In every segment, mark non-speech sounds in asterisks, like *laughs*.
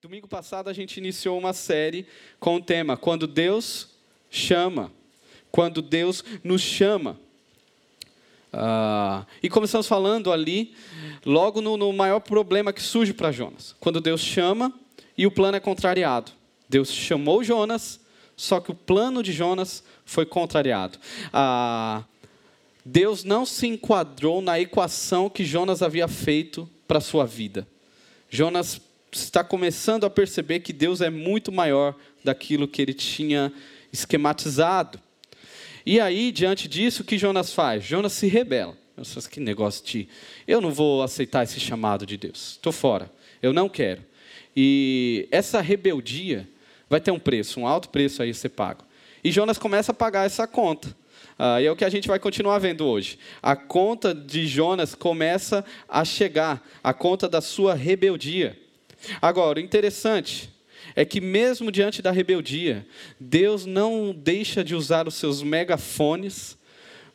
Domingo passado a gente iniciou uma série com o tema Quando Deus chama. Quando Deus nos chama. Ah, e começamos falando ali, logo no, no maior problema que surge para Jonas. Quando Deus chama e o plano é contrariado. Deus chamou Jonas, só que o plano de Jonas foi contrariado. Ah, Deus não se enquadrou na equação que Jonas havia feito para sua vida. Jonas está começando a perceber que Deus é muito maior daquilo que ele tinha esquematizado. E aí, diante disso, o que Jonas faz? Jonas se rebela. Nossa, que negócio de. Eu não vou aceitar esse chamado de Deus. Estou fora. Eu não quero. E essa rebeldia vai ter um preço, um alto preço aí a ser pago. E Jonas começa a pagar essa conta. Ah, e é o que a gente vai continuar vendo hoje. A conta de Jonas começa a chegar, a conta da sua rebeldia. Agora, o interessante é que, mesmo diante da rebeldia, Deus não deixa de usar os seus megafones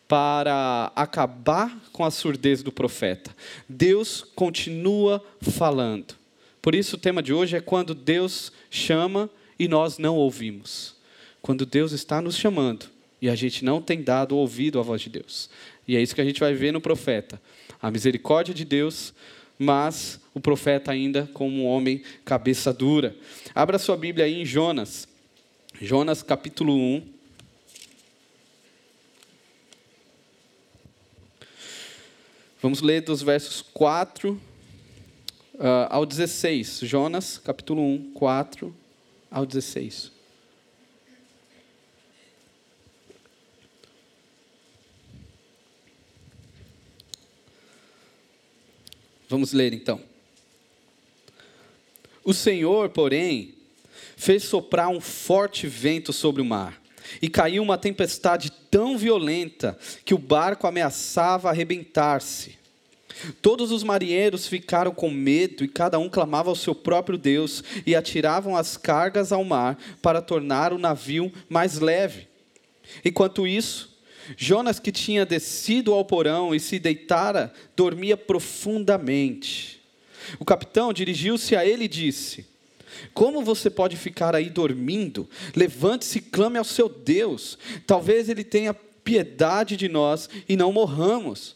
para acabar com a surdez do profeta. Deus continua falando. Por isso, o tema de hoje é quando Deus chama e nós não ouvimos. Quando Deus está nos chamando e a gente não tem dado ouvido à voz de Deus. E é isso que a gente vai ver no profeta. A misericórdia de Deus mas o profeta ainda como um homem cabeça dura. Abra sua Bíblia aí em Jonas. Jonas capítulo 1. Vamos ler dos versos 4 uh, ah, ao 16. Jonas, capítulo 1, 4 ao 16. Vamos ler então. O Senhor, porém, fez soprar um forte vento sobre o mar, e caiu uma tempestade tão violenta que o barco ameaçava arrebentar-se. Todos os marinheiros ficaram com medo e cada um clamava ao seu próprio Deus e atiravam as cargas ao mar para tornar o navio mais leve. Enquanto isso, Jonas, que tinha descido ao porão e se deitara, dormia profundamente. O capitão dirigiu-se a ele e disse: Como você pode ficar aí dormindo? Levante-se e clame ao seu Deus. Talvez ele tenha piedade de nós e não morramos.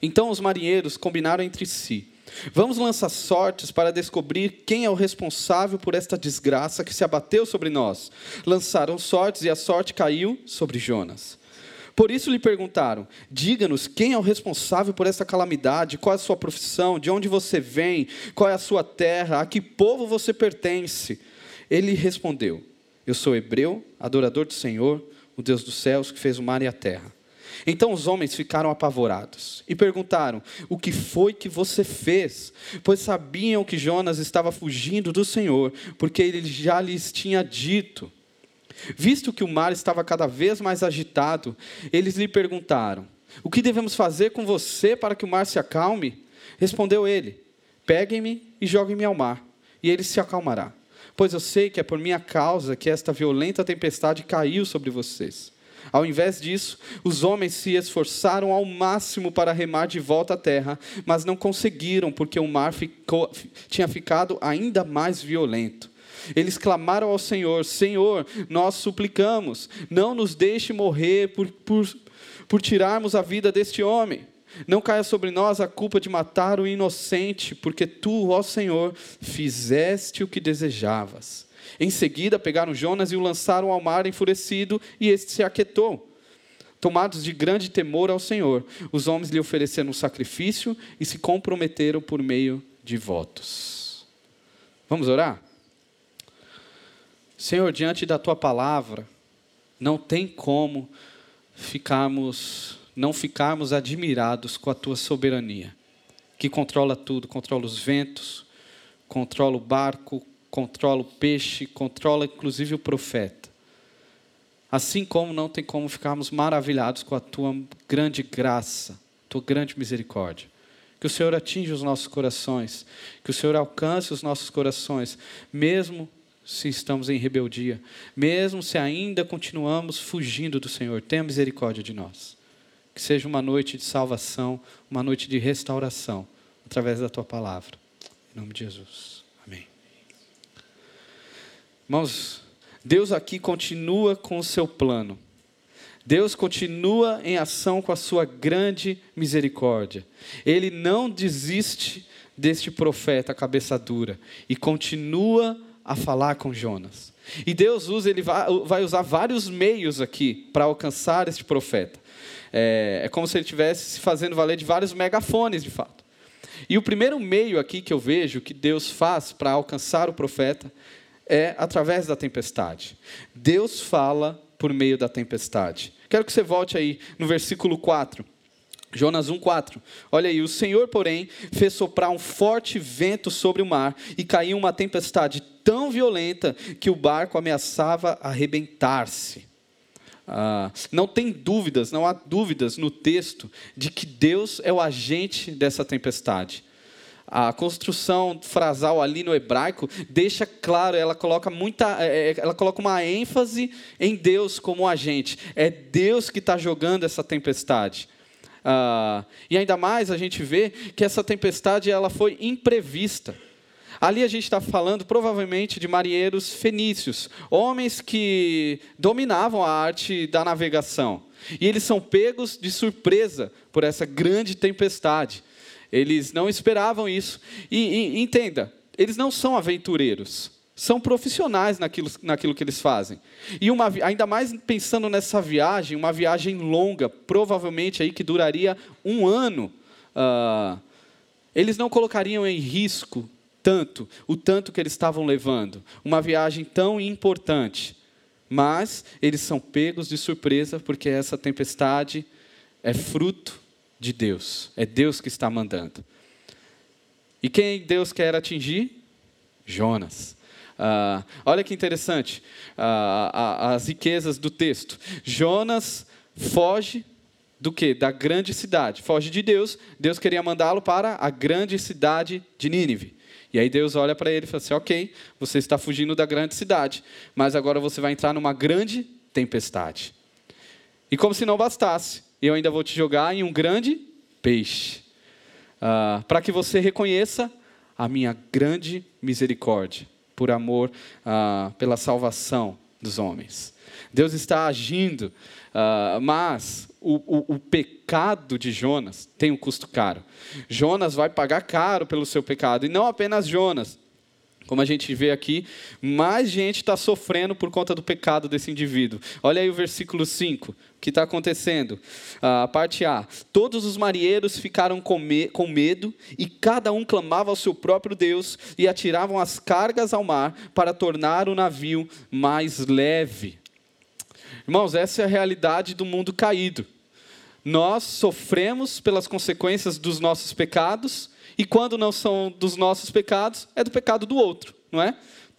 Então os marinheiros combinaram entre si: Vamos lançar sortes para descobrir quem é o responsável por esta desgraça que se abateu sobre nós. Lançaram sortes e a sorte caiu sobre Jonas. Por isso lhe perguntaram: Diga-nos quem é o responsável por essa calamidade, qual é a sua profissão, de onde você vem, qual é a sua terra, a que povo você pertence. Ele respondeu: Eu sou hebreu, adorador do Senhor, o Deus dos céus que fez o mar e a terra. Então os homens ficaram apavorados e perguntaram: O que foi que você fez? Pois sabiam que Jonas estava fugindo do Senhor, porque ele já lhes tinha dito. Visto que o mar estava cada vez mais agitado, eles lhe perguntaram: O que devemos fazer com você para que o mar se acalme? Respondeu ele: Peguem-me e joguem-me ao mar, e ele se acalmará. Pois eu sei que é por minha causa que esta violenta tempestade caiu sobre vocês. Ao invés disso, os homens se esforçaram ao máximo para remar de volta à terra, mas não conseguiram, porque o mar ficou, tinha ficado ainda mais violento. Eles clamaram ao Senhor: Senhor, nós suplicamos, não nos deixe morrer por, por, por tirarmos a vida deste homem. Não caia sobre nós a culpa de matar o inocente, porque tu, ó Senhor, fizeste o que desejavas. Em seguida, pegaram Jonas e o lançaram ao mar enfurecido, e este se aquietou. Tomados de grande temor ao Senhor, os homens lhe ofereceram um sacrifício e se comprometeram por meio de votos. Vamos orar? Senhor, diante da tua palavra, não tem como ficarmos, não ficarmos admirados com a tua soberania, que controla tudo, controla os ventos, controla o barco, controla o peixe, controla inclusive o profeta. Assim como não tem como ficarmos maravilhados com a tua grande graça, tua grande misericórdia. Que o Senhor atinja os nossos corações, que o Senhor alcance os nossos corações, mesmo se estamos em rebeldia, mesmo se ainda continuamos fugindo do Senhor, tenha misericórdia de nós. Que seja uma noite de salvação, uma noite de restauração, através da tua palavra. Em nome de Jesus. Amém. Irmãos, Deus aqui continua com o seu plano. Deus continua em ação com a sua grande misericórdia. Ele não desiste deste profeta cabeça dura e continua a falar com Jonas. E Deus usa, ele vai usar vários meios aqui para alcançar este profeta. É, é como se ele estivesse se fazendo valer de vários megafones, de fato. E o primeiro meio aqui que eu vejo que Deus faz para alcançar o profeta é através da tempestade. Deus fala por meio da tempestade. Quero que você volte aí no versículo 4. Jonas 1,4. Olha aí, o Senhor, porém, fez soprar um forte vento sobre o mar e caiu uma tempestade tão violenta que o barco ameaçava arrebentar-se. Ah, não tem dúvidas, não há dúvidas no texto de que Deus é o agente dessa tempestade. A construção frasal ali no hebraico deixa claro, ela coloca muita, é, é, ela coloca uma ênfase em Deus como agente. É Deus que está jogando essa tempestade. Ah, e ainda mais a gente vê que essa tempestade ela foi imprevista. Ali a gente está falando provavelmente de marinheiros fenícios, homens que dominavam a arte da navegação. E eles são pegos de surpresa por essa grande tempestade. Eles não esperavam isso. E, e entenda, eles não são aventureiros são profissionais naquilo, naquilo que eles fazem. E uma, ainda mais pensando nessa viagem, uma viagem longa, provavelmente aí que duraria um ano, uh, eles não colocariam em risco tanto, o tanto que eles estavam levando. Uma viagem tão importante. Mas eles são pegos de surpresa porque essa tempestade é fruto de Deus. É Deus que está mandando. E quem Deus quer atingir? Jonas. Ah, olha que interessante ah, as riquezas do texto. Jonas foge do que? Da grande cidade. Foge de Deus. Deus queria mandá-lo para a grande cidade de Nínive. E aí Deus olha para ele e fala assim: Ok, você está fugindo da grande cidade, mas agora você vai entrar numa grande tempestade. E como se não bastasse, eu ainda vou te jogar em um grande peixe, ah, para que você reconheça a minha grande misericórdia por amor ah, pela salvação dos homens. Deus está agindo, ah, mas o, o, o, pecado de Jonas tem um custo caro. Jonas vai pagar caro pelo seu pecado, e não apenas Jonas. Como a gente vê aqui, mais gente está sofrendo por conta do pecado desse indivíduo. Olha aí o versículo 5, o que está acontecendo. A uh, parte A. Todos os marinheiros ficaram com, me com medo e cada um clamava ao seu próprio Deus e atiravam as cargas ao mar para tornar o navio mais leve. Irmãos, essa é a realidade do mundo caído. Nós sofremos pelas consequências dos nossos pecados e quando não são dos nossos pecados, é do pecado do outro, não é?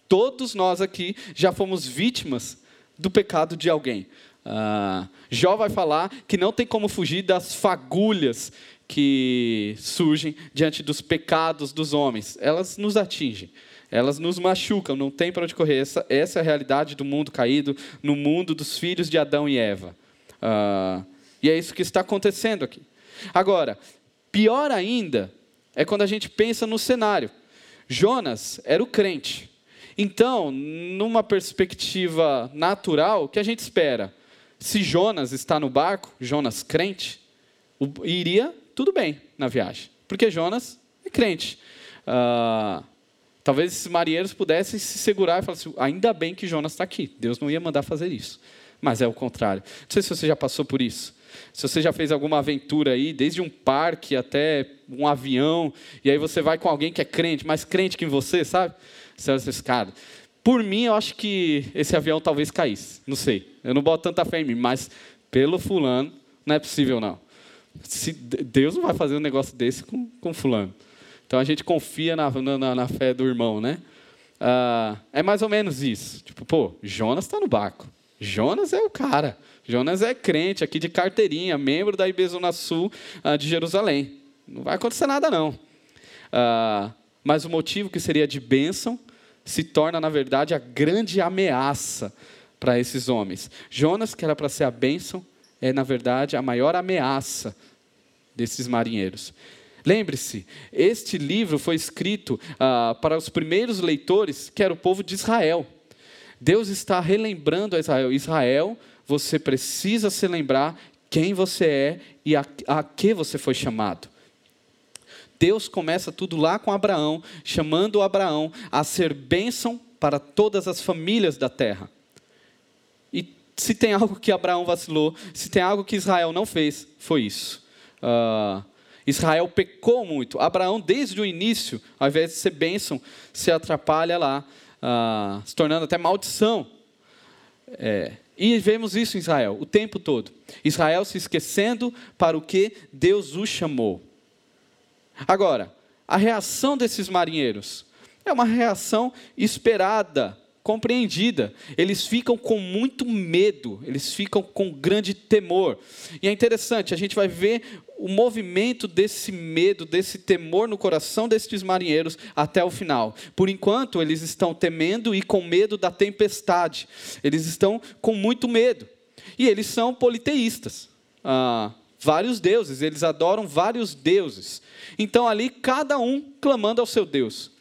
Todos nós aqui já fomos vítimas do pecado de alguém. Ah, Jó vai falar que não tem como fugir das fagulhas que surgem diante dos pecados dos homens. Elas nos atingem, elas nos machucam, não tem para onde correr. Essa, essa é a realidade do mundo caído, no mundo dos filhos de Adão e Eva. Ah, e é isso que está acontecendo aqui. Agora, pior ainda é quando a gente pensa no cenário. Jonas era o crente. Então, numa perspectiva natural, o que a gente espera? Se Jonas está no barco, Jonas crente, iria tudo bem na viagem, porque Jonas é crente. Ah, talvez esses marinheiros pudessem se segurar e falar assim: ainda bem que Jonas está aqui, Deus não ia mandar fazer isso. Mas é o contrário. Não sei se você já passou por isso. Se você já fez alguma aventura aí, desde um parque até um avião, e aí você vai com alguém que é crente, mais crente que você, sabe? Você olha esse cara. Por mim, eu acho que esse avião talvez caísse. Não sei. Eu não boto tanta fé em mim, mas pelo fulano, não é possível não. Se, Deus não vai fazer um negócio desse com, com fulano. Então a gente confia na, na, na fé do irmão, né? Ah, é mais ou menos isso. Tipo, pô, Jonas está no barco. Jonas é o cara. Jonas é crente aqui de carteirinha, membro da IB Zona Sul uh, de Jerusalém. Não vai acontecer nada, não. Uh, mas o motivo que seria de bênção se torna, na verdade, a grande ameaça para esses homens. Jonas, que era para ser a bênção, é, na verdade, a maior ameaça desses marinheiros. Lembre-se, este livro foi escrito uh, para os primeiros leitores, que era o povo de Israel. Deus está relembrando a Israel: Israel, você precisa se lembrar quem você é e a, a que você foi chamado. Deus começa tudo lá com Abraão, chamando Abraão a ser bênção para todas as famílias da terra. E se tem algo que Abraão vacilou, se tem algo que Israel não fez, foi isso. Uh, Israel pecou muito. Abraão, desde o início, ao invés de ser bênção, se atrapalha lá, uh, se tornando até maldição. É, e vemos isso em Israel o tempo todo. Israel se esquecendo para o que Deus o chamou. Agora, a reação desses marinheiros é uma reação esperada, compreendida. Eles ficam com muito medo, eles ficam com grande temor. E é interessante, a gente vai ver o movimento desse medo, desse temor no coração desses marinheiros até o final. Por enquanto, eles estão temendo e com medo da tempestade. Eles estão com muito medo. E eles são politeístas. Ah, vários deuses, eles adoram vários deuses. Então ali cada um clamando ao seu Deus.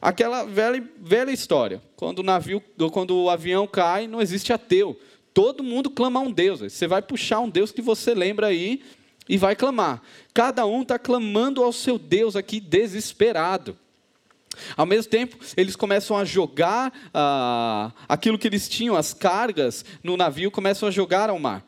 Aquela velha, velha história, quando o navio, quando o avião cai, não existe ateu. Todo mundo clama a um Deus. Você vai puxar um Deus que você lembra aí e vai clamar. Cada um está clamando ao seu Deus aqui desesperado. Ao mesmo tempo, eles começam a jogar ah, aquilo que eles tinham, as cargas no navio, começam a jogar ao mar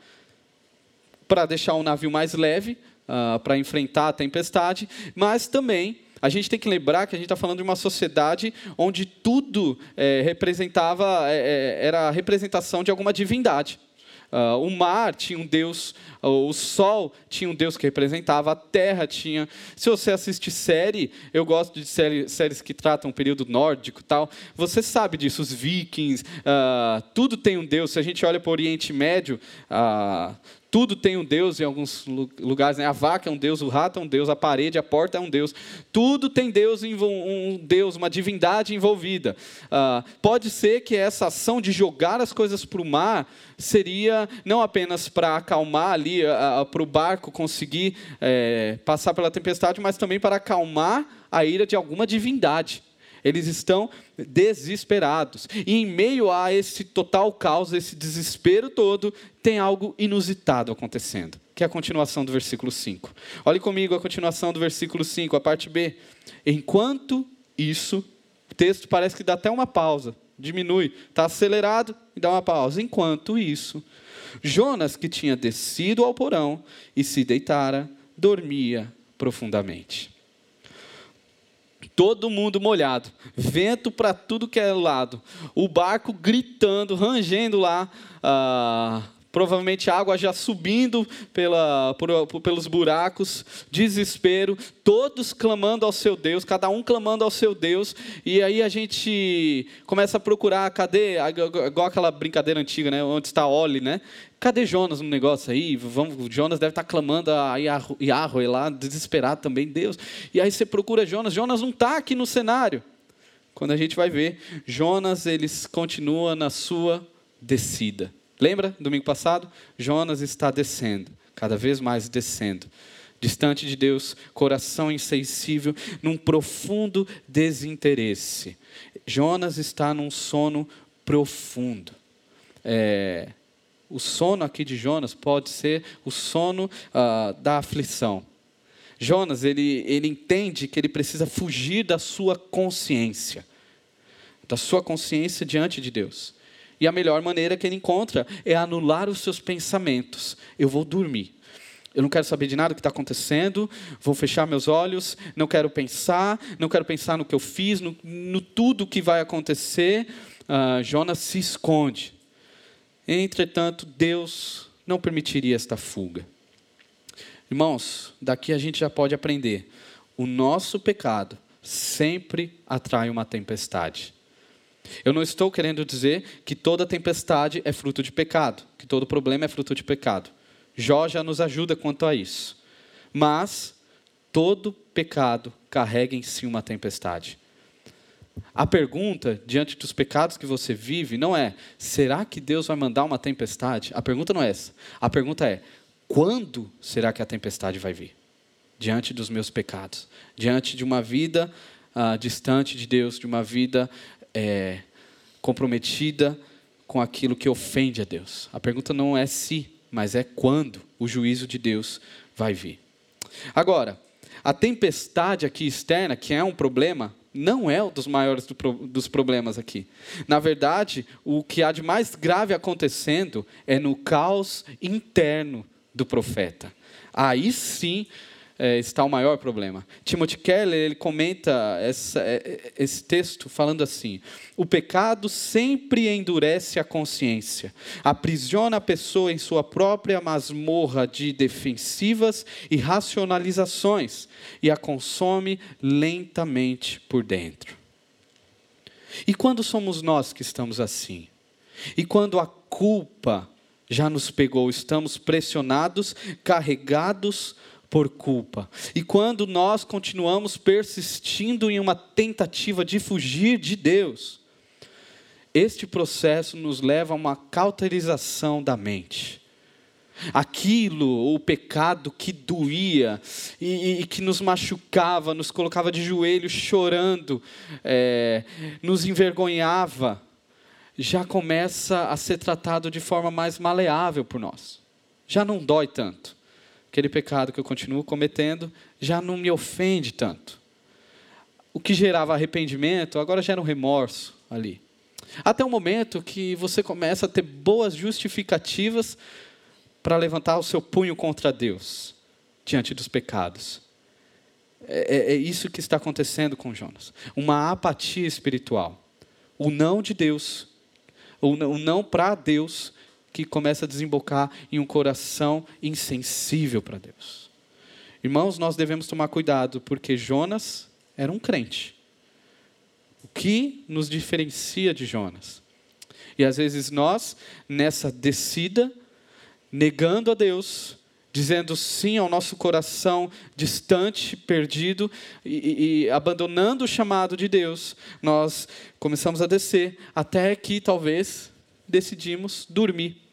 para deixar o navio mais leve, uh, para enfrentar a tempestade, mas também a gente tem que lembrar que a gente está falando de uma sociedade onde tudo é, representava, é, era a representação de alguma divindade. Uh, o mar tinha um deus, uh, o sol tinha um deus que representava, a terra tinha. Se você assiste série, eu gosto de série, séries que tratam o período nórdico tal. Você sabe disso, os vikings, uh, tudo tem um deus. Se a gente olha para o Oriente Médio, tudo tem um Deus em alguns lugares. Né? A vaca é um Deus, o rato é um Deus, a parede, a porta é um Deus. Tudo tem Deus, um Deus, uma divindade envolvida. Ah, pode ser que essa ação de jogar as coisas para o mar seria não apenas para acalmar ali, para o barco conseguir é, passar pela tempestade, mas também para acalmar a ira de alguma divindade. Eles estão desesperados. E em meio a esse total caos, esse desespero todo, tem algo inusitado acontecendo, que é a continuação do versículo 5. Olhe comigo a continuação do versículo 5, a parte B. Enquanto isso, o texto parece que dá até uma pausa, diminui, está acelerado e dá uma pausa. Enquanto isso, Jonas, que tinha descido ao porão e se deitara, dormia profundamente todo mundo molhado, vento para tudo que é lado, o barco gritando, rangendo lá, ah, provavelmente água já subindo pela, por, pelos buracos, desespero, todos clamando ao seu Deus, cada um clamando ao seu Deus, e aí a gente começa a procurar, cadê, igual aquela brincadeira antiga, né, onde está Oli, né? Cadê Jonas no negócio aí? Vamos, Jonas deve estar clamando a Yahweh lá, desesperado também, Deus. E aí você procura Jonas, Jonas não está aqui no cenário. Quando a gente vai ver, Jonas eles continua na sua descida. Lembra, domingo passado? Jonas está descendo, cada vez mais descendo. Distante de Deus, coração insensível, num profundo desinteresse. Jonas está num sono profundo. É, o sono aqui de Jonas pode ser o sono ah, da aflição. Jonas, ele, ele entende que ele precisa fugir da sua consciência, da sua consciência diante de Deus. E a melhor maneira que ele encontra é anular os seus pensamentos. Eu vou dormir. Eu não quero saber de nada que está acontecendo, vou fechar meus olhos, não quero pensar, não quero pensar no que eu fiz, no, no tudo que vai acontecer. Uh, Jonas se esconde. Entretanto, Deus não permitiria esta fuga. Irmãos, daqui a gente já pode aprender: o nosso pecado sempre atrai uma tempestade. Eu não estou querendo dizer que toda tempestade é fruto de pecado, que todo problema é fruto de pecado. Jó já nos ajuda quanto a isso. Mas todo pecado carrega em si uma tempestade. A pergunta, diante dos pecados que você vive, não é: será que Deus vai mandar uma tempestade? A pergunta não é essa. A pergunta é: quando será que a tempestade vai vir? Diante dos meus pecados, diante de uma vida uh, distante de Deus, de uma vida é, comprometida com aquilo que ofende a Deus. A pergunta não é se, mas é quando o juízo de Deus vai vir. Agora, a tempestade aqui externa, que é um problema, não é um dos maiores dos problemas aqui. Na verdade, o que há de mais grave acontecendo é no caos interno do profeta. Aí sim é, está o maior problema. Timothy Keller ele comenta essa, é, esse texto falando assim: o pecado sempre endurece a consciência, aprisiona a pessoa em sua própria masmorra de defensivas e racionalizações e a consome lentamente por dentro. E quando somos nós que estamos assim? E quando a culpa já nos pegou, estamos pressionados, carregados por culpa. E quando nós continuamos persistindo em uma tentativa de fugir de Deus, este processo nos leva a uma cauterização da mente. Aquilo, o pecado que doía e, e que nos machucava, nos colocava de joelhos chorando, é, nos envergonhava, já começa a ser tratado de forma mais maleável por nós. Já não dói tanto aquele pecado que eu continuo cometendo já não me ofende tanto. O que gerava arrependimento agora gera um remorso ali. Até o momento que você começa a ter boas justificativas para levantar o seu punho contra Deus diante dos pecados. É, é, é isso que está acontecendo com Jonas. Uma apatia espiritual. O não de Deus, o não para Deus que começa a desembocar em um coração insensível para Deus. Irmãos, nós devemos tomar cuidado, porque Jonas era um crente. O que nos diferencia de Jonas? E às vezes nós, nessa descida, negando a Deus, dizendo sim ao nosso coração distante, perdido, e, e, abandonando o chamado de Deus, nós começamos a descer, até que talvez decidimos dormir.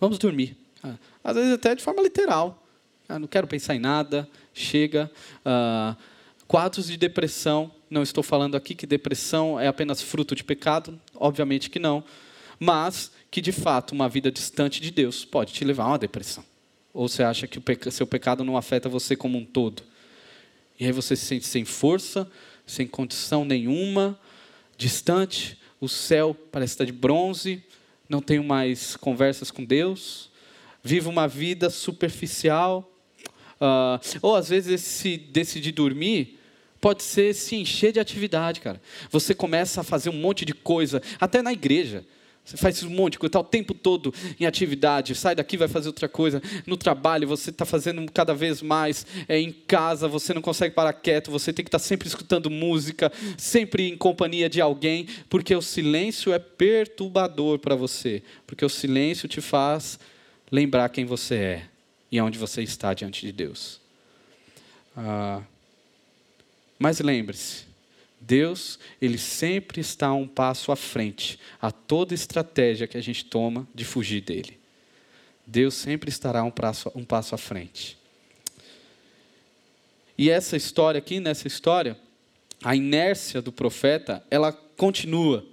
Vamos dormir. Ah, às vezes até de forma literal. Ah, não quero pensar em nada, chega. Ah, quadros de depressão, não estou falando aqui que depressão é apenas fruto de pecado, obviamente que não, mas que de fato uma vida distante de Deus pode te levar a uma depressão. Ou você acha que o seu pecado não afeta você como um todo? E aí você se sente sem força, sem condição nenhuma, distante, o céu parece estar de bronze, não tenho mais conversas com Deus, vivo uma vida superficial. Uh, ou às vezes esse decidir dormir pode ser se encher de atividade, cara. Você começa a fazer um monte de coisa, até na igreja. Você faz um monte de coisa, está o tempo todo em atividade, sai daqui, vai fazer outra coisa. No trabalho, você está fazendo cada vez mais. É, em casa, você não consegue parar quieto, você tem que estar tá sempre escutando música, sempre em companhia de alguém, porque o silêncio é perturbador para você. Porque o silêncio te faz lembrar quem você é e onde você está diante de Deus. Ah, mas lembre-se, Deus, ele sempre está um passo à frente a toda estratégia que a gente toma de fugir dele. Deus sempre estará um passo, um passo à frente. E essa história aqui, nessa história, a inércia do profeta, ela continua.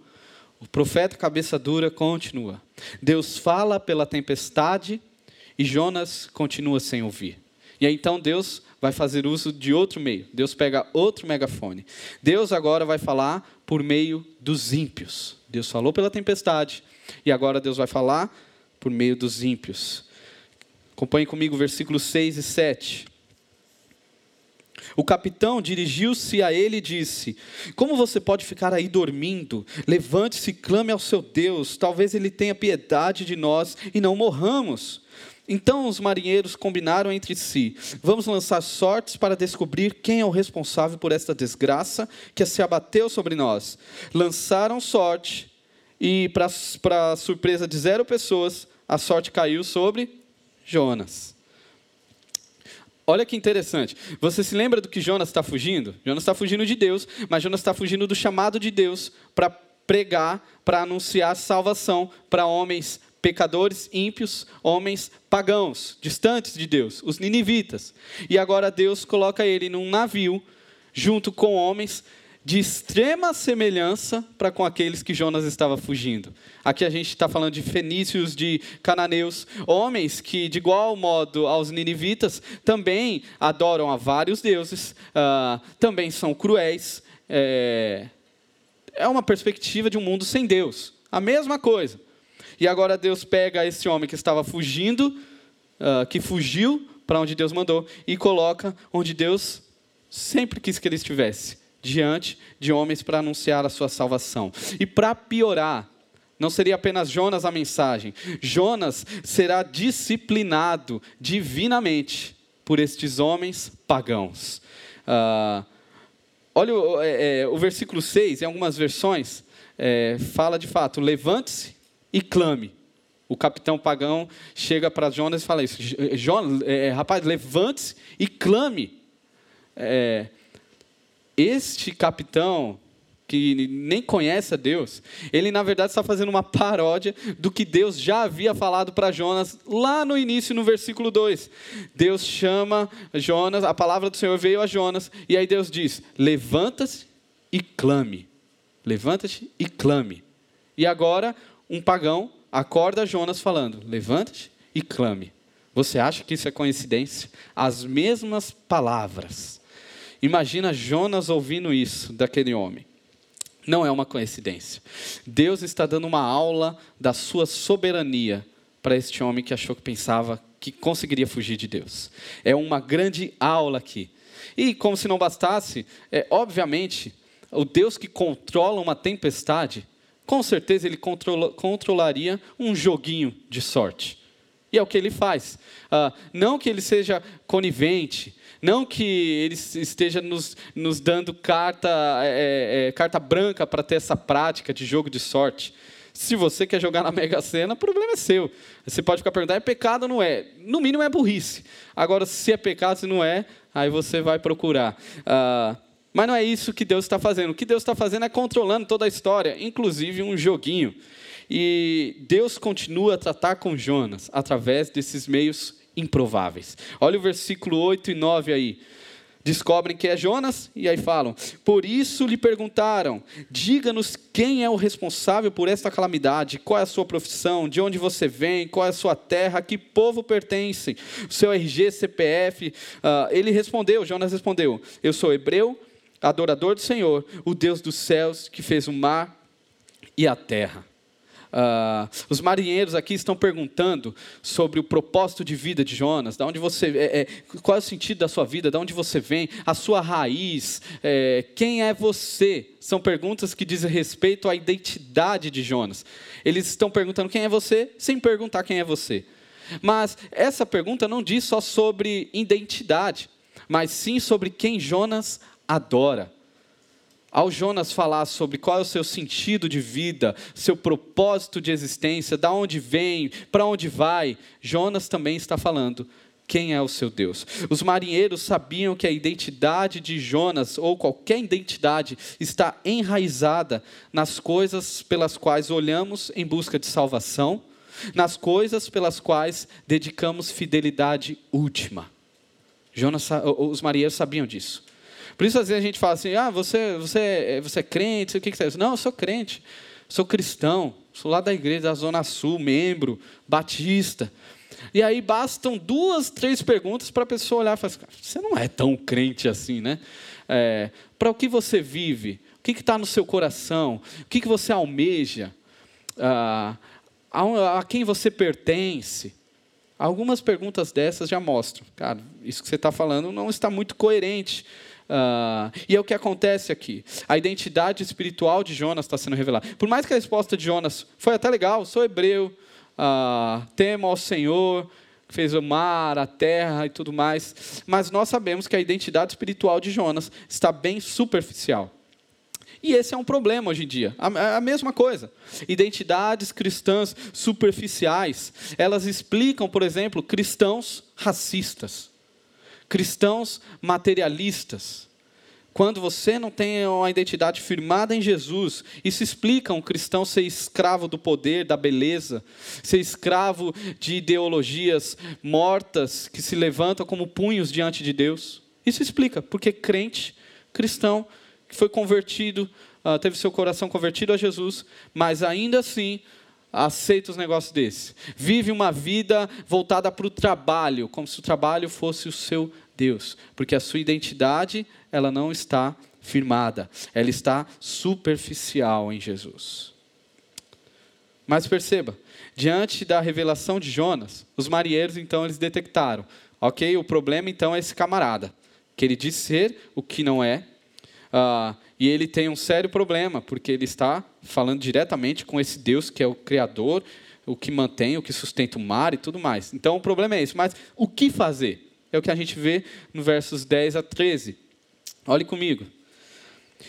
O profeta cabeça dura continua. Deus fala pela tempestade e Jonas continua sem ouvir. E aí então Deus vai fazer uso de outro meio. Deus pega outro megafone. Deus agora vai falar por meio dos ímpios. Deus falou pela tempestade e agora Deus vai falar por meio dos ímpios. Acompanhe comigo versículos 6 e 7. O capitão dirigiu-se a ele e disse: Como você pode ficar aí dormindo? Levante-se e clame ao seu Deus. Talvez ele tenha piedade de nós e não morramos. Então os marinheiros combinaram entre si: Vamos lançar sortes para descobrir quem é o responsável por esta desgraça que se abateu sobre nós. Lançaram sorte e, para surpresa de zero pessoas, a sorte caiu sobre Jonas. Olha que interessante. Você se lembra do que Jonas está fugindo? Jonas está fugindo de Deus, mas Jonas está fugindo do chamado de Deus para pregar, para anunciar salvação para homens pecadores ímpios, homens pagãos, distantes de Deus, os ninivitas. E agora Deus coloca ele num navio, junto com homens de extrema semelhança para com aqueles que Jonas estava fugindo. Aqui a gente está falando de fenícios, de cananeus, homens que, de igual modo aos ninivitas, também adoram a vários deuses, uh, também são cruéis. É, é uma perspectiva de um mundo sem Deus. A mesma coisa. E agora Deus pega esse homem que estava fugindo, uh, que fugiu para onde Deus mandou, e coloca onde Deus sempre quis que ele estivesse diante de homens para anunciar a sua salvação. E para piorar, não seria apenas Jonas a mensagem, Jonas será disciplinado divinamente por estes homens pagãos. Uh, olha o, é, é, o, versículo 6, em algumas versões, é, fala de fato: levante-se e clame. O capitão pagão chega para Jonas e fala isso: Jonas, é, rapaz, levante-se e clame. É, este capitão, que nem conhece a Deus, ele na verdade está fazendo uma paródia do que Deus já havia falado para Jonas lá no início, no versículo 2. Deus chama Jonas, a palavra do Senhor veio a Jonas, e aí Deus diz: Levanta-se e clame. Levanta-te e clame. E agora, um pagão acorda Jonas falando: Levanta-te e clame. Você acha que isso é coincidência? As mesmas palavras Imagina Jonas ouvindo isso daquele homem. Não é uma coincidência. Deus está dando uma aula da sua soberania para este homem que achou que pensava que conseguiria fugir de Deus. É uma grande aula aqui. E como se não bastasse, é obviamente o Deus que controla uma tempestade, com certeza ele controla, controlaria um joguinho de sorte. E é o que ele faz. Uh, não que ele seja conivente, não que ele esteja nos, nos dando carta, é, é, carta branca para ter essa prática de jogo de sorte. Se você quer jogar na Mega Sena, o problema é seu. Você pode ficar perguntando, é pecado ou não é? No mínimo é burrice. Agora, se é pecado, se não é, aí você vai procurar. Ah, mas não é isso que Deus está fazendo. O que Deus está fazendo é controlando toda a história, inclusive um joguinho. E Deus continua a tratar com Jonas através desses meios improváveis. Olha o versículo 8 e 9 aí. Descobrem que é Jonas e aí falam: Por isso lhe perguntaram: Diga-nos quem é o responsável por esta calamidade, qual é a sua profissão, de onde você vem, qual é a sua terra, a que povo pertence, seu RG, CPF. Uh, ah, ele respondeu: Jonas respondeu: Eu sou hebreu, adorador do Senhor, o Deus dos céus que fez o mar e a terra. Uh, os marinheiros aqui estão perguntando sobre o propósito de vida de Jonas, da onde você, é, é, qual é o sentido da sua vida, de onde você vem, a sua raiz, é, quem é você? São perguntas que dizem respeito à identidade de Jonas. Eles estão perguntando quem é você, sem perguntar quem é você. Mas essa pergunta não diz só sobre identidade, mas sim sobre quem Jonas adora. Ao Jonas falar sobre qual é o seu sentido de vida, seu propósito de existência, da onde vem, para onde vai, Jonas também está falando quem é o seu Deus. Os marinheiros sabiam que a identidade de Jonas, ou qualquer identidade, está enraizada nas coisas pelas quais olhamos em busca de salvação, nas coisas pelas quais dedicamos fidelidade última. Jonas, os marinheiros sabiam disso. Por isso, às vezes, a gente fala assim: ah, você, você, você é crente, o que, que você é? Não, eu sou crente, sou cristão, sou lá da igreja da Zona Sul, membro, batista. E aí bastam duas, três perguntas para a pessoa olhar e falar assim, você não é tão crente assim, né? É, para o que você vive? O que está no seu coração? O que, que você almeja? Ah, a, a quem você pertence? Algumas perguntas dessas já mostram, cara, isso que você está falando não está muito coerente Uh, e é o que acontece aqui. A identidade espiritual de Jonas está sendo revelada. Por mais que a resposta de Jonas foi até legal, sou hebreu, uh, temo ao Senhor, fez o mar, a terra e tudo mais, mas nós sabemos que a identidade espiritual de Jonas está bem superficial. E esse é um problema hoje em dia. A, a, mesma coisa. Identidades cristãs superficiais, elas explicam, por exemplo, cristãos racistas cristãos materialistas. Quando você não tem uma identidade firmada em Jesus, isso explica um cristão ser escravo do poder, da beleza, ser escravo de ideologias mortas que se levantam como punhos diante de Deus. Isso explica porque crente, cristão, que foi convertido, uh, teve seu coração convertido a Jesus, mas ainda assim aceita os negócios desse. Vive uma vida voltada para o trabalho, como se o trabalho fosse o seu Deus, porque a sua identidade ela não está firmada, ela está superficial em Jesus. Mas perceba, diante da revelação de Jonas, os marinheiros então eles detectaram, ok, o problema então é esse camarada, que ele diz ser o que não é, uh, e ele tem um sério problema, porque ele está falando diretamente com esse Deus que é o Criador, o que mantém, o que sustenta o mar e tudo mais. Então o problema é esse. Mas o que fazer? É o que a gente vê no versos 10 a 13. Olhe comigo.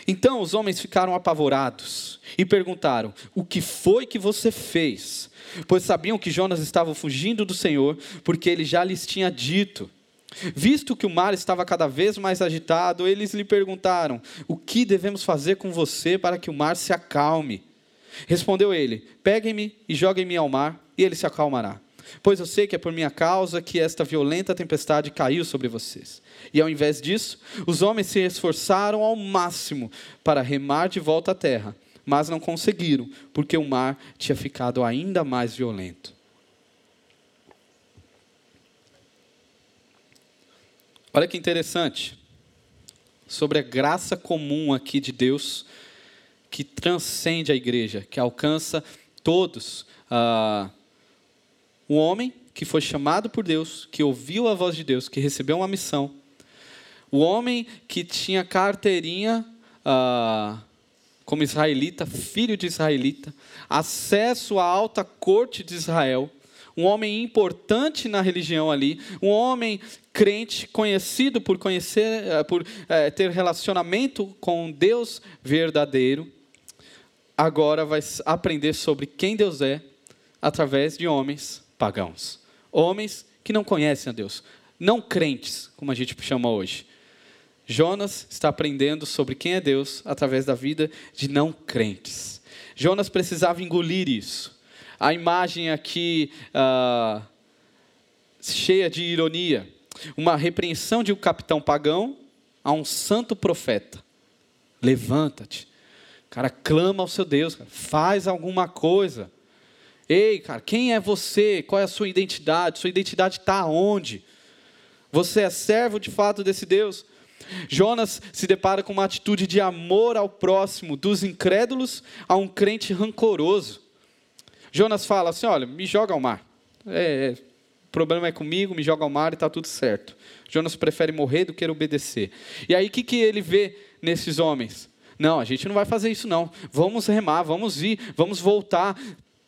Então os homens ficaram apavorados e perguntaram: O que foi que você fez? Pois sabiam que Jonas estava fugindo do Senhor, porque ele já lhes tinha dito. Visto que o mar estava cada vez mais agitado, eles lhe perguntaram: O que devemos fazer com você para que o mar se acalme? Respondeu ele: Peguem-me e joguem-me ao mar, e ele se acalmará. Pois eu sei que é por minha causa que esta violenta tempestade caiu sobre vocês. E ao invés disso, os homens se esforçaram ao máximo para remar de volta à terra, mas não conseguiram, porque o mar tinha ficado ainda mais violento. Olha que interessante. Sobre a graça comum aqui de Deus, que transcende a igreja, que alcança todos. Ah, um homem que foi chamado por Deus, que ouviu a voz de Deus, que recebeu uma missão. O homem que tinha carteirinha ah, como israelita, filho de israelita, acesso à alta corte de Israel um homem importante na religião ali, um homem crente, conhecido por conhecer, eh, por é, ter relacionamento com Deus verdadeiro, agora vai aprender sobre quem Deus é através de homens pagãos, homens que não conhecem a Deus, não crentes, como a gente chama hoje. Jonas está aprendendo sobre quem é Deus através da vida de não crentes. Jonas precisava engolir isso. A imagem aqui uh, cheia de ironia. Uma repreensão de um capitão pagão a um santo profeta. Levanta-te. Cara, clama ao seu Deus, cara. faz alguma coisa. Ei, cara, quem é você? Qual é a sua identidade? Sua identidade está onde? Você é servo de fato desse Deus? Jonas se depara com uma atitude de amor ao próximo, dos incrédulos a um crente rancoroso. Jonas fala assim: olha, me joga ao mar. É, é, o problema é comigo, me joga ao mar e está tudo certo. Jonas prefere morrer do que obedecer. E aí o que, que ele vê nesses homens? Não, a gente não vai fazer isso não. Vamos remar, vamos ir, vamos voltar.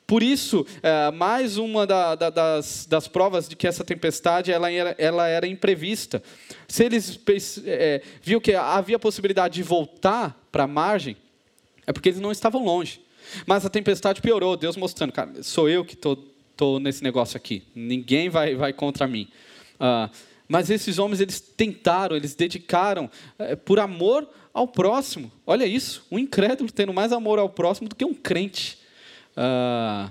Por isso, é, mais uma da, da, das, das, provas de que essa tempestade ela era, ela era imprevista. Se eles é, viu que havia possibilidade de voltar para a margem, é porque eles não estavam longe. Mas a tempestade piorou, Deus mostrando, cara, sou eu que estou tô, tô, nesse negócio aqui, ninguém vai, vai contra mim. Uh, mas esses homens, eles tentaram, eles dedicaram é, por amor ao próximo. Olha isso, um incrédulo tendo mais amor ao próximo do que um crente. Uh,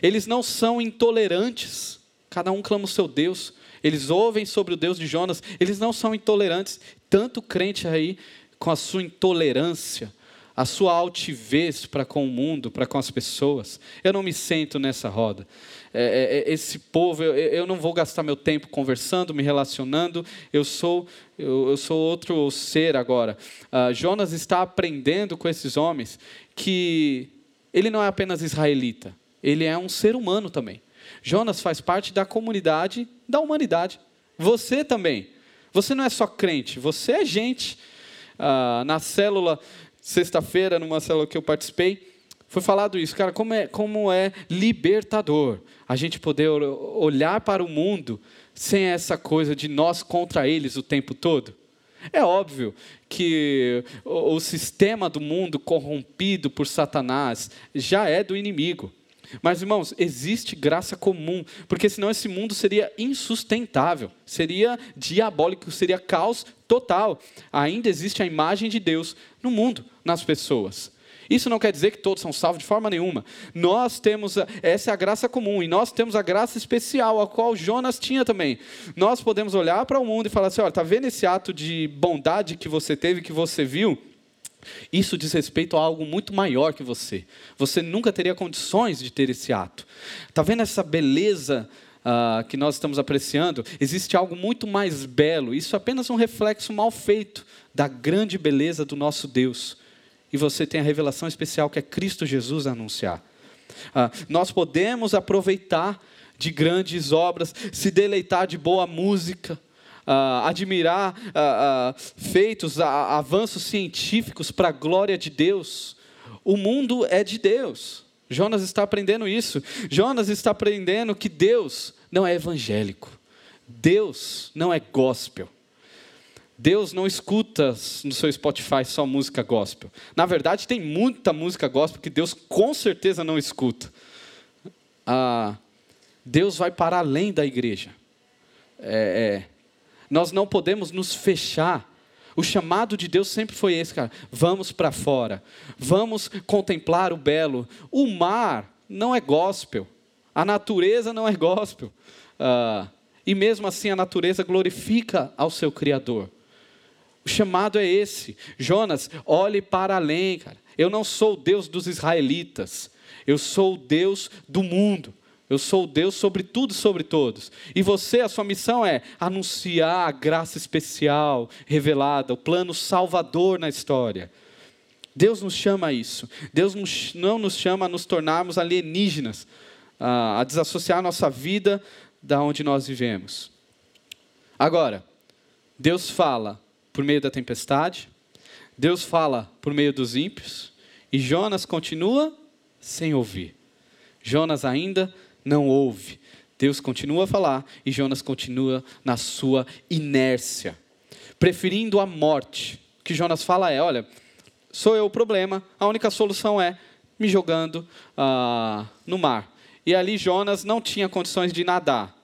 eles não são intolerantes, cada um clama o seu Deus. Eles ouvem sobre o Deus de Jonas, eles não são intolerantes. Tanto crente aí, com a sua intolerância, a sua altivez para com o mundo, para com as pessoas. Eu não me sento nessa roda. É, é, é, esse povo, eu, eu, não vou gastar meu tempo conversando, me relacionando. Eu sou, eu, eu sou outro ser agora. Uh, Jonas está aprendendo com esses homens que ele não é apenas israelita, ele é um ser humano também. Jonas faz parte da comunidade da humanidade. Você também. Você não é só crente, você é gente. Uh, na célula sexta-feira, numa célula que eu participei, foi falado isso, cara, como é, como é libertador a gente poder olhar para o mundo sem essa coisa de nós contra eles o tempo todo. É óbvio que o, o sistema do mundo corrompido por Satanás já é do inimigo. Mas, irmãos, existe graça comum, porque senão esse mundo seria insustentável, seria diabólico, seria caos total. Ainda existe a imagem de Deus no mundo, nas pessoas. Isso não quer dizer que todos são salvos de forma nenhuma. Nós temos, essa é a graça comum, e nós temos a graça especial, a qual Jonas tinha também. Nós podemos olhar para o mundo e falar assim: olha, está vendo esse ato de bondade que você teve, que você viu? Isso diz respeito a algo muito maior que você. Você nunca teria condições de ter esse ato. Está vendo essa beleza uh, que nós estamos apreciando? Existe algo muito mais belo. Isso é apenas um reflexo mal feito da grande beleza do nosso Deus. E você tem a revelação especial que é Cristo Jesus a anunciar. Uh, nós podemos aproveitar de grandes obras, se deleitar de boa música, uh, admirar uh, uh, feitos, avanços científicos para a glória de Deus. O mundo é de Deus. Jonas está aprendendo isso. Jonas está aprendendo que Deus não é evangélico. Deus não é gospel. Deus não escuta no seu Spotify só música gospel. Na verdade, tem muita música gospel que Deus com certeza não escuta. Ah, Deus vai para além da igreja. É, é, nós não podemos nos fechar. O chamado de Deus sempre foi esse, cara. Vamos para fora. Vamos contemplar o belo. O mar não é gospel. A natureza não é gospel. Uh, e mesmo assim a natureza glorifica ao seu Criador. O chamado é esse. Jonas, olhe para além, cara. Eu não sou o Deus dos israelitas. Eu sou o Deus do mundo. Eu sou Deus sobre tudo e sobre todos. E você, a sua missão é anunciar a graça especial revelada, o plano salvador na história. Deus nos chama a isso. Deus não nos chama a nos tornarmos alienígenas, a desassociar a nossa vida da onde nós vivemos. Agora, Deus fala por meio da tempestade, Deus fala por meio dos ímpios, e Jonas continua sem ouvir. Jonas ainda não ouve. Deus continua a falar e Jonas continua na sua inércia, preferindo a morte. O que Jonas fala é: olha, sou eu o problema, a única solução é me jogando ah, no mar. E ali Jonas não tinha condições de nadar.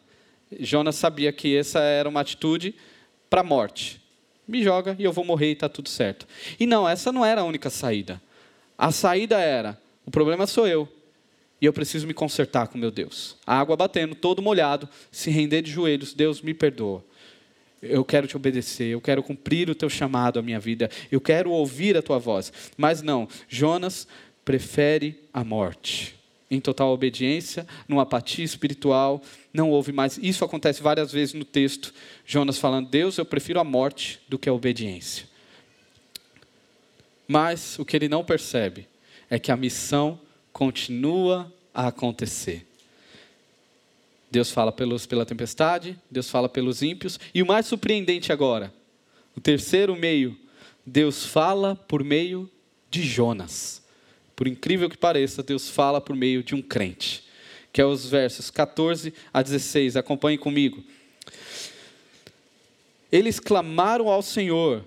Jonas sabia que essa era uma atitude para a morte. Me joga e eu vou morrer e está tudo certo. E não, essa não era a única saída. A saída era: o problema sou eu, e eu preciso me consertar com meu Deus. A água batendo, todo molhado, se render de joelhos, Deus me perdoa. Eu quero te obedecer, eu quero cumprir o teu chamado à minha vida, eu quero ouvir a tua voz. Mas não, Jonas prefere a morte. Em total obediência, numa apatia espiritual, não houve mais. Isso acontece várias vezes no texto. Jonas falando: Deus, eu prefiro a morte do que a obediência. Mas o que ele não percebe é que a missão continua a acontecer. Deus fala pelos, pela tempestade, Deus fala pelos ímpios, e o mais surpreendente agora, o terceiro meio, Deus fala por meio de Jonas. Por incrível que pareça, Deus fala por meio de um crente, que é os versos 14 a 16. Acompanhe comigo. Eles clamaram ao Senhor: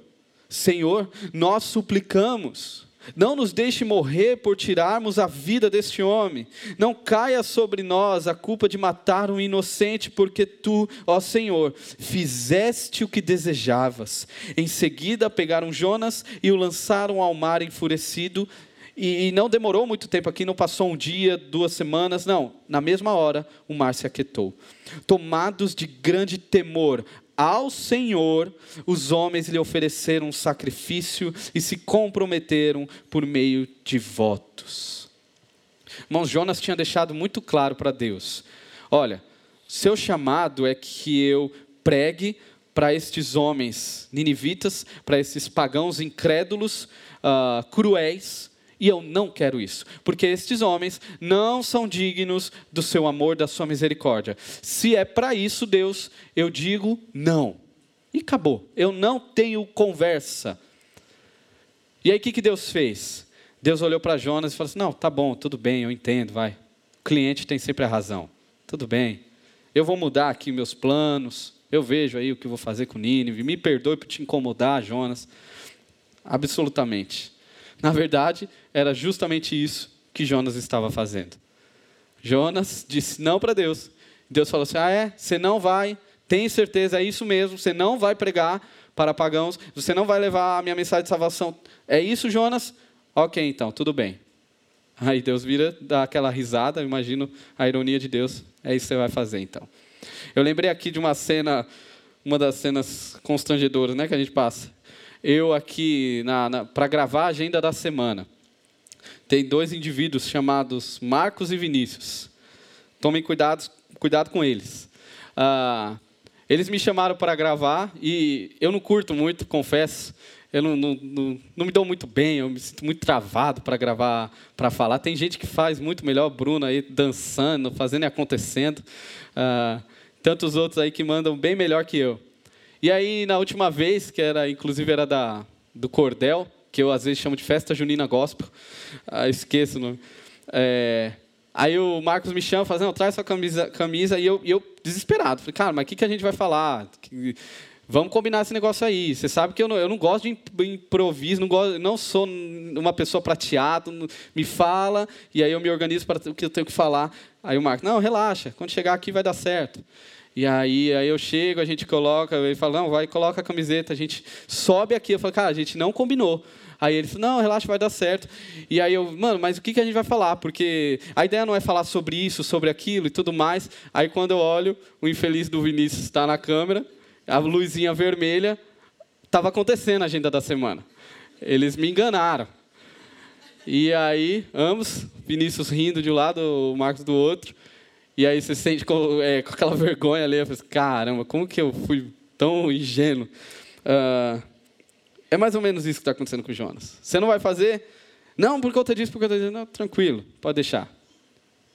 Senhor, nós suplicamos não nos deixe morrer por tirarmos a vida deste homem. Não caia sobre nós a culpa de matar um inocente, porque tu, ó Senhor, fizeste o que desejavas. Em seguida, pegaram Jonas e o lançaram ao mar enfurecido. E, não demorou muito tempo aqui, não passou um dia, duas semanas, não. Na mesma hora, o mar se aquietou. Tomados de grande temor, ao Senhor, os homens lhe ofereceram um sacrifício e se comprometeram por meio de votos. Irmãos, Jonas tinha deixado muito claro para Deus: olha, seu chamado é que eu pregue para estes homens ninivitas, para esses pagãos incrédulos, uh, cruéis, e eu não quero isso, porque estes homens não são dignos do seu amor, da sua misericórdia. Se é para isso, Deus, eu digo não. E acabou. Eu não tenho conversa. E aí o que, que Deus fez? Deus olhou para Jonas e falou assim: Não, tá bom, tudo bem, eu entendo, vai. O cliente tem sempre a razão. Tudo bem. Eu vou mudar aqui meus planos. Eu vejo aí o que vou fazer com Nínive. Me perdoe por te incomodar, Jonas. Absolutamente. Na verdade, era justamente isso que Jonas estava fazendo. Jonas disse não para Deus. Deus falou assim: Ah, é? Você não vai, tem certeza, é isso mesmo, você não vai pregar para pagãos, você não vai levar a minha mensagem de salvação. É isso, Jonas? Ok, então, tudo bem. Aí Deus vira, dá aquela risada, imagino a ironia de Deus. É isso que você vai fazer, então. Eu lembrei aqui de uma cena, uma das cenas constrangedoras né, que a gente passa. Eu aqui para gravar a agenda da semana. Tem dois indivíduos chamados Marcos e Vinícius. Tomem cuidado, cuidado com eles. Ah, eles me chamaram para gravar e eu não curto muito, confesso. Eu não, não, não, não me dou muito bem, eu me sinto muito travado para gravar, para falar. Tem gente que faz muito melhor, Bruno aí dançando, fazendo e acontecendo. Ah, tantos outros aí que mandam bem melhor que eu. E aí, na última vez, que era, inclusive era da, do Cordel, que eu às vezes chamo de Festa Junina Gospel, *laughs* ah, esqueço o nome. É, aí o Marcos me chama, fazendo, traz sua camisa, camisa e, eu, e eu desesperado. Falei, cara, mas o que, que a gente vai falar? Vamos combinar esse negócio aí. Você sabe que eu não, eu não gosto de improviso, não, gosto, não sou uma pessoa prateada. Me fala, e aí eu me organizo para o que eu tenho que falar. Aí o Marcos, não, relaxa, quando chegar aqui vai dar certo. E aí, aí eu chego, a gente coloca, ele fala, não, vai, coloca a camiseta, a gente sobe aqui. Eu falo, cara, a gente não combinou. Aí ele falou, não, relaxa, vai dar certo. E aí eu, mano, mas o que, que a gente vai falar? Porque a ideia não é falar sobre isso, sobre aquilo e tudo mais. Aí quando eu olho, o infeliz do Vinícius está na câmera, a luzinha vermelha, estava acontecendo a agenda da semana. Eles me enganaram. E aí, ambos, Vinícius rindo de um lado, o Marcos do outro. E aí você sente com, é, com aquela *laughs* vergonha ali, eu falo, assim, caramba, como que eu fui tão ingênuo? Uh, é mais ou menos isso que está acontecendo com Jonas. Você não vai fazer? Não, por conta disso, por conta disso. Não, tranquilo, pode deixar.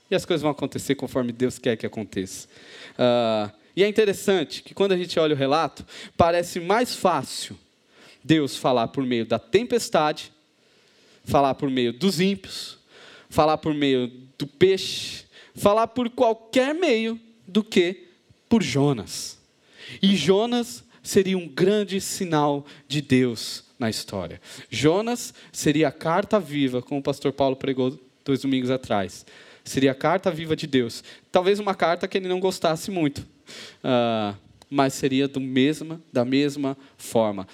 E as coisas vão acontecer conforme Deus quer que aconteça. Uh, e é interessante que quando a gente olha o relato, parece mais fácil Deus falar por meio da tempestade, falar por meio dos ímpios, falar por meio do peixe, falar por qualquer meio do que por Jonas. E Jonas seria um grande sinal de Deus na história. Jonas seria a carta viva, como o pastor Paulo pregou dois domingos atrás. Seria a carta viva de Deus. Talvez uma carta que ele não gostasse muito, uh, mas seria do mesma, da mesma forma.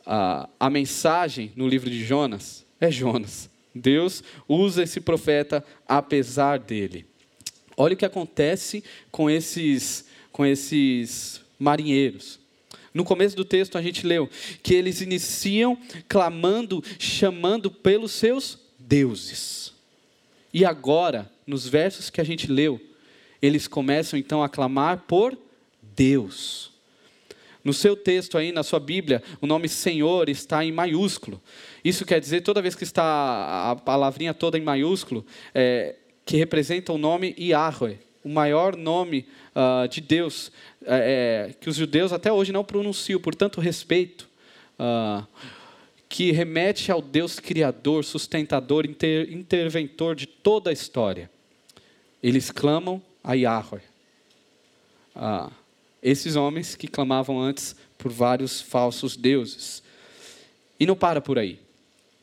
Uh, a mensagem no livro de Jonas é Jonas. Deus usa esse profeta apesar dele. Olha o que acontece com esses, com esses marinheiros. No começo do texto a gente leu que eles iniciam clamando, chamando pelos seus deuses. E agora, nos versos que a gente leu, eles começam então a clamar por Deus. No seu texto aí, na sua Bíblia, o nome Senhor está em maiúsculo. Isso quer dizer, toda vez que está a palavrinha toda em maiúsculo, é, que representa o nome Yahweh, o maior nome uh, de Deus, é, que os judeus até hoje não pronunciam, por tanto respeito, uh, que remete ao Deus Criador, sustentador, inter, interventor de toda a história. Eles clamam a Yahweh. Uh, esses homens que clamavam antes por vários falsos deuses. E não para por aí.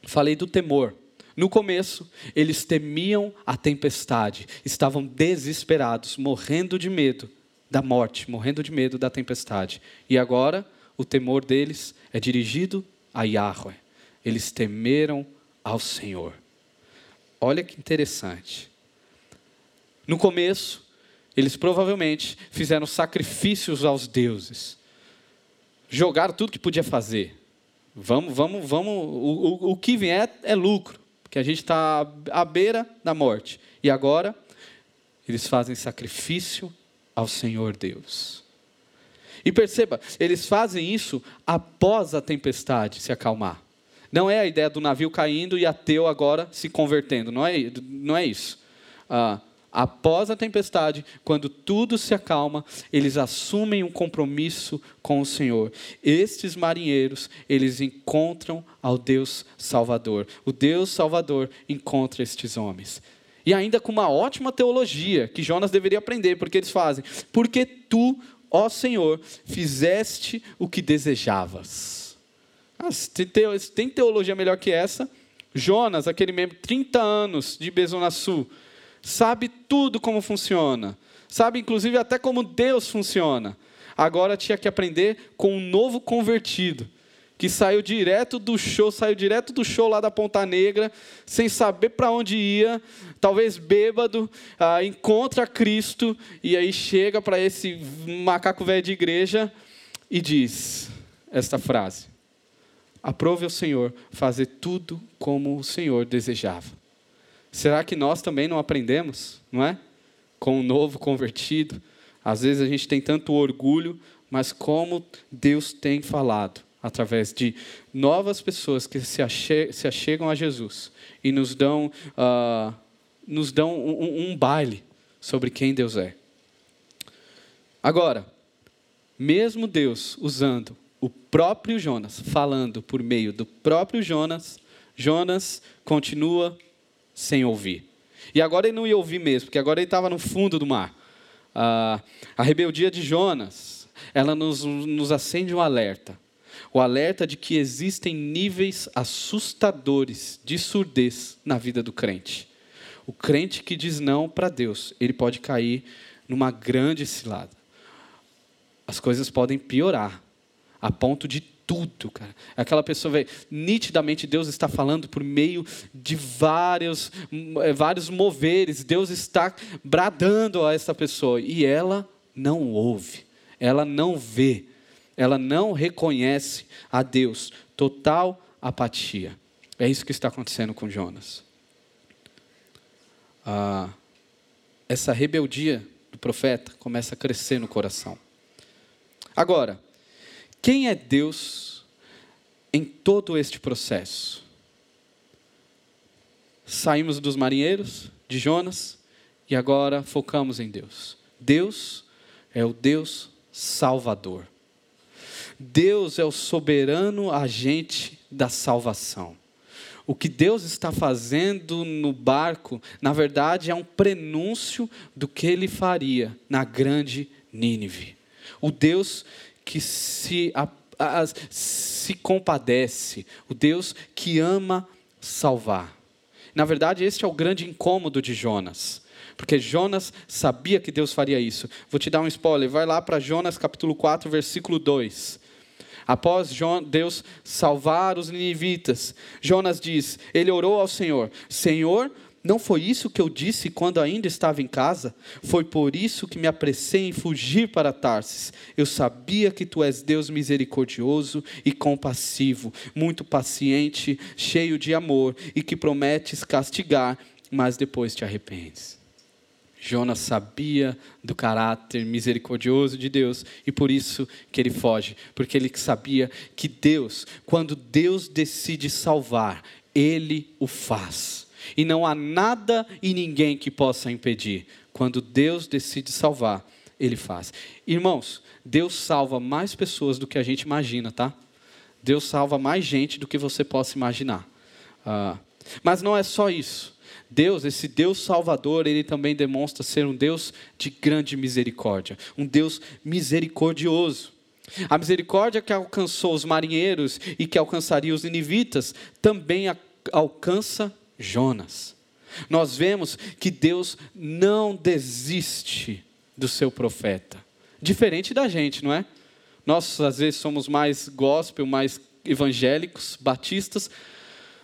Falei do temor. No começo, eles temiam a tempestade, estavam desesperados, morrendo de medo da morte, morrendo de medo da tempestade. E agora, o temor deles é dirigido a Yahweh. Eles temeram ao Senhor. Olha que interessante. No começo, eles provavelmente fizeram sacrifícios aos deuses. Jogaram tudo que podia fazer. Vamos, vamos, vamos. O, o, o que vier é lucro que a gente está à beira da morte. E agora, eles fazem sacrifício ao Senhor Deus. E perceba, eles fazem isso após a tempestade se acalmar. Não é a ideia do navio caindo e ateu agora se convertendo. Não é, não é isso. Ah, após a tempestade, quando tudo se acalma, eles assumem um compromisso com o Senhor. Estes marinheiros, eles encontram ao Deus Salvador. O Deus Salvador encontra estes homens. E ainda com uma ótima teologia que Jonas deveria aprender, porque eles fazem: Porque tu, ó Senhor, fizeste o que desejavas. Ah, tem teologia melhor que essa? Jonas, aquele membro, 30 anos de Bezonaçu, sabe tudo como funciona, sabe inclusive até como Deus funciona. Agora tinha que aprender com um novo convertido, que saiu direto do show, saiu direto do show lá da Ponta Negra, sem saber para onde ia, talvez bêbado, ah, encontra Cristo e aí chega para esse macaco velho de igreja e diz esta frase: aprove ao Senhor fazer tudo como o Senhor desejava. Será que nós também não aprendemos, não é? Com o novo convertido, às vezes a gente tem tanto orgulho, mas como Deus tem falado através de novas pessoas que se, ache se achegam a Jesus e nos dão, uh, nos dão um, um baile sobre quem Deus é. Agora, mesmo Deus usando o próprio Jonas, falando por meio do próprio Jonas, Jonas continua sem ouvir. E agora ele não ia ouvir mesmo, porque agora ele estava no fundo do mar. Ah, a rebeldia de Jonas, ela nos, nos acende um alerta. O alerta de que existem níveis assustadores de surdez na vida do crente. O crente que diz não para Deus, ele pode cair numa grande cilada as coisas podem piorar a ponto de tudo, cara. Aquela pessoa, vê, nitidamente Deus está falando por meio de vários, eh, vários moveres. Deus está bradando a essa pessoa e ela não ouve, ela não vê, ela não reconhece a Deus. Total apatia. É isso que está acontecendo com Jonas. Ah, essa rebeldia do profeta começa a crescer no coração. Agora, quem é Deus em todo este processo? Saímos dos marinheiros, de Jonas, e agora focamos em Deus. Deus é o Deus Salvador. Deus é o soberano agente da salvação. O que Deus está fazendo no barco, na verdade, é um prenúncio do que ele faria na grande Nínive o Deus que se, a, a, se compadece, o Deus que ama salvar. Na verdade, este é o grande incômodo de Jonas. Porque Jonas sabia que Deus faria isso. Vou te dar um spoiler, vai lá para Jonas capítulo 4, versículo 2. Após Deus salvar os ninivitas, Jonas diz: Ele orou ao Senhor: Senhor, não foi isso que eu disse quando ainda estava em casa? Foi por isso que me apressei em fugir para Tarsis. Eu sabia que tu és Deus misericordioso e compassivo, muito paciente, cheio de amor e que prometes castigar, mas depois te arrependes. Jonas sabia do caráter misericordioso de Deus e por isso que ele foge, porque ele sabia que Deus, quando Deus decide salvar, ele o faz e não há nada e ninguém que possa impedir. Quando Deus decide salvar, Ele faz. Irmãos, Deus salva mais pessoas do que a gente imagina, tá? Deus salva mais gente do que você possa imaginar. Ah, mas não é só isso. Deus, esse Deus Salvador, ele também demonstra ser um Deus de grande misericórdia, um Deus misericordioso. A misericórdia que alcançou os marinheiros e que alcançaria os ninivitas também alcança Jonas. Nós vemos que Deus não desiste do seu profeta. Diferente da gente, não é? Nós, às vezes, somos mais gospel, mais evangélicos, batistas,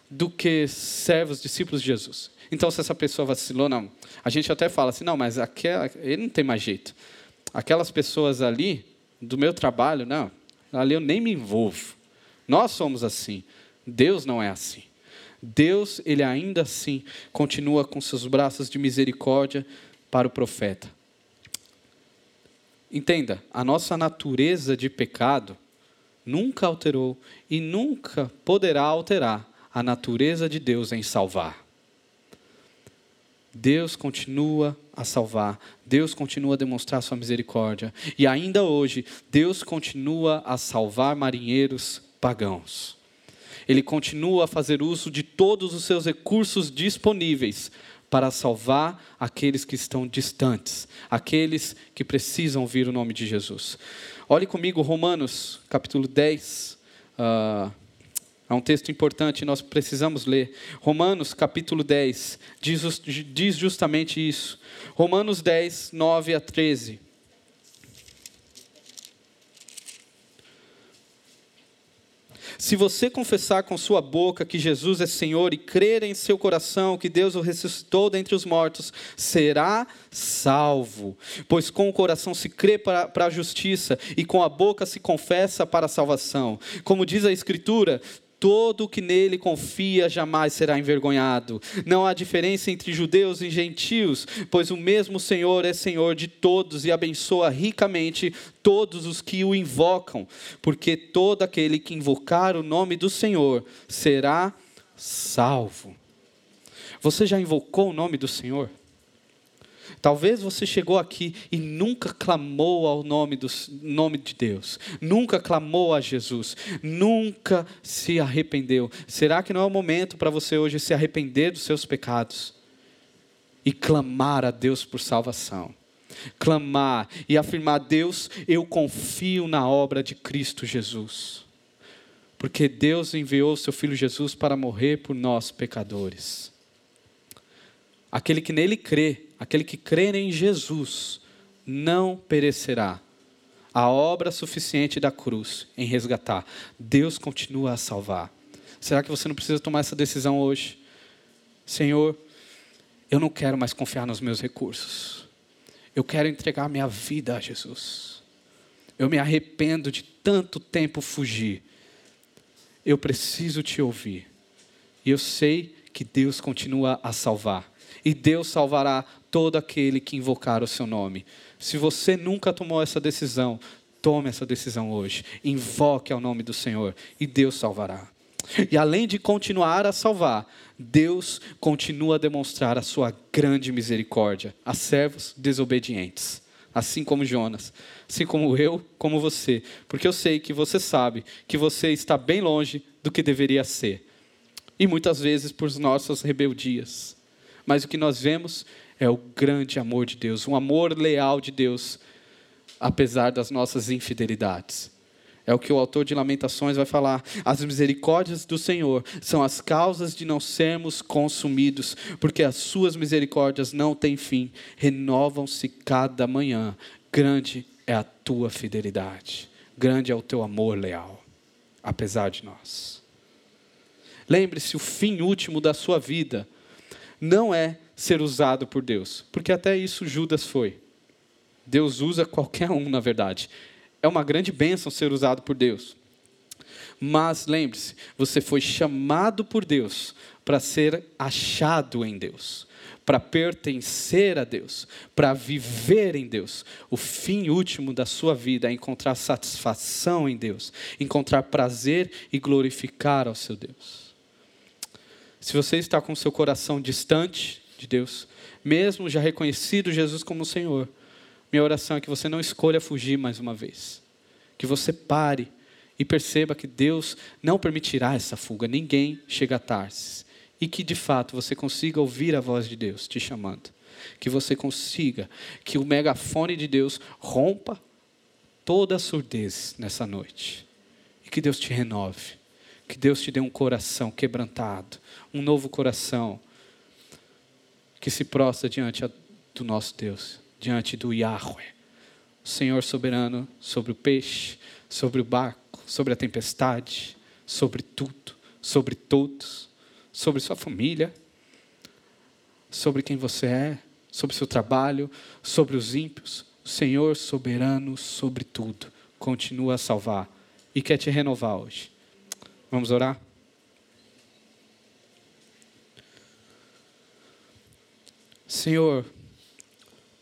do que servos, discípulos de Jesus. Então, se essa pessoa vacilou, não. A gente até fala assim, não, mas aquela, ele não tem mais jeito. Aquelas pessoas ali, do meu trabalho, não, ali eu nem me envolvo. Nós somos assim. Deus não é assim. Deus, ele ainda assim continua com seus braços de misericórdia para o profeta. Entenda, a nossa natureza de pecado nunca alterou e nunca poderá alterar a natureza de Deus em salvar. Deus continua a salvar, Deus continua a demonstrar sua misericórdia, e ainda hoje, Deus continua a salvar marinheiros pagãos ele continua a fazer uso de todos os seus recursos disponíveis para salvar aqueles que estão distantes, aqueles que precisam ouvir o nome de Jesus. Olhe comigo Romanos capítulo 10. Uh, é um texto importante, nós precisamos ler. Romanos capítulo 10 diz, diz justamente isso. Romanos 10, 9 a 13. Se você confessar com sua boca que Jesus é Senhor e crer em seu coração que Deus o ressuscitou dentre os mortos, será salvo. Pois com o coração se crê para, para a justiça e com a boca se confessa para a salvação. Como diz a Escritura, todo o que nele confia jamais será envergonhado. Não há diferença entre judeus e gentios, pois o mesmo Senhor é Senhor de todos e abençoa ricamente todos os que o invocam, porque todo aquele que invocar o nome do Senhor será salvo. Você já invocou o nome do Senhor? Talvez você chegou aqui e nunca clamou ao nome, do, nome de Deus, nunca clamou a Jesus, nunca se arrependeu. Será que não é o momento para você hoje se arrepender dos seus pecados e clamar a Deus por salvação? Clamar e afirmar: Deus, eu confio na obra de Cristo Jesus. Porque Deus enviou seu Filho Jesus para morrer por nós, pecadores. Aquele que nele crê aquele que crê em Jesus, não perecerá. A obra suficiente da cruz em resgatar. Deus continua a salvar. Será que você não precisa tomar essa decisão hoje? Senhor, eu não quero mais confiar nos meus recursos. Eu quero entregar minha vida a Jesus. Eu me arrependo de tanto tempo fugir. Eu preciso te ouvir. E eu sei que Deus continua a salvar. E Deus salvará todo aquele que invocar o seu nome. Se você nunca tomou essa decisão, tome essa decisão hoje. Invoque ao nome do Senhor e Deus salvará. E além de continuar a salvar, Deus continua a demonstrar a sua grande misericórdia a servos desobedientes, assim como Jonas, assim como eu, como você, porque eu sei que você sabe que você está bem longe do que deveria ser, e muitas vezes por nossas rebeldias. Mas o que nós vemos é o grande amor de Deus, um amor leal de Deus, apesar das nossas infidelidades. É o que o autor de Lamentações vai falar. As misericórdias do Senhor são as causas de não sermos consumidos, porque as suas misericórdias não têm fim, renovam-se cada manhã. Grande é a tua fidelidade, grande é o teu amor leal, apesar de nós. Lembre-se, o fim último da sua vida não é ser usado por Deus, porque até isso Judas foi. Deus usa qualquer um, na verdade. É uma grande bênção ser usado por Deus. Mas lembre-se, você foi chamado por Deus para ser achado em Deus, para pertencer a Deus, para viver em Deus. O fim último da sua vida é encontrar satisfação em Deus, encontrar prazer e glorificar ao seu Deus. Se você está com seu coração distante de Deus, mesmo já reconhecido Jesus como Senhor, minha oração é que você não escolha fugir mais uma vez. Que você pare e perceba que Deus não permitirá essa fuga, ninguém chega a Tarsis. E que de fato você consiga ouvir a voz de Deus te chamando. Que você consiga, que o megafone de Deus rompa toda a surdez nessa noite. E que Deus te renove. Que Deus te dê um coração quebrantado, um novo coração, que se prostra diante do nosso Deus, diante do Yahweh, o Senhor soberano sobre o peixe, sobre o barco, sobre a tempestade, sobre tudo, sobre todos, sobre sua família, sobre quem você é, sobre seu trabalho, sobre os ímpios. O Senhor soberano sobre tudo continua a salvar e quer te renovar hoje. Vamos orar? Senhor,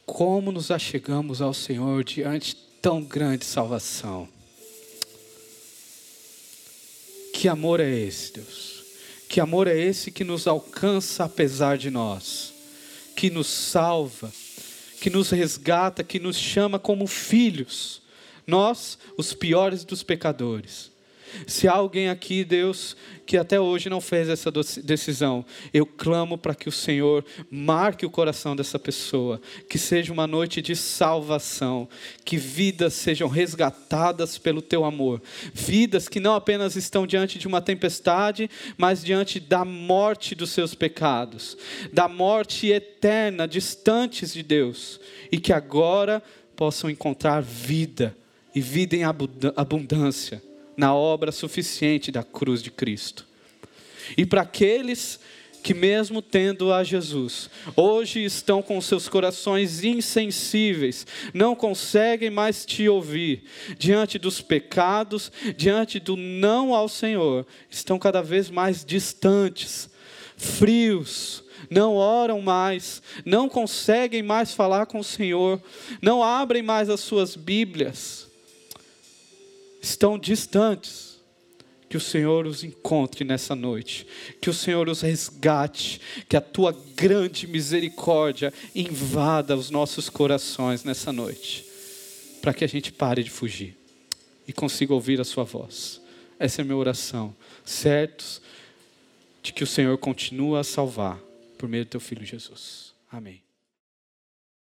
como nos achegamos ao Senhor diante de tão grande salvação. Que amor é esse, Deus? Que amor é esse que nos alcança apesar de nós, que nos salva, que nos resgata, que nos chama como filhos, nós, os piores dos pecadores. Se há alguém aqui, Deus, que até hoje não fez essa decisão, eu clamo para que o Senhor marque o coração dessa pessoa, que seja uma noite de salvação, que vidas sejam resgatadas pelo teu amor, vidas que não apenas estão diante de uma tempestade, mas diante da morte dos seus pecados, da morte eterna, distantes de Deus, e que agora possam encontrar vida e vida em abundância na obra suficiente da cruz de Cristo. E para aqueles que, mesmo tendo a Jesus, hoje estão com seus corações insensíveis, não conseguem mais te ouvir, diante dos pecados, diante do não ao Senhor, estão cada vez mais distantes, frios, não oram mais, não conseguem mais falar com o Senhor, não abrem mais as suas Bíblias, estão distantes que o Senhor os encontre nessa noite, que o Senhor os resgate, que a tua grande misericórdia invada os nossos corações nessa noite, para que a gente pare de fugir e consiga ouvir a Sua voz. Essa é a minha oração, certos de que o Senhor continua a salvar por meio do Teu Filho Jesus. Amém.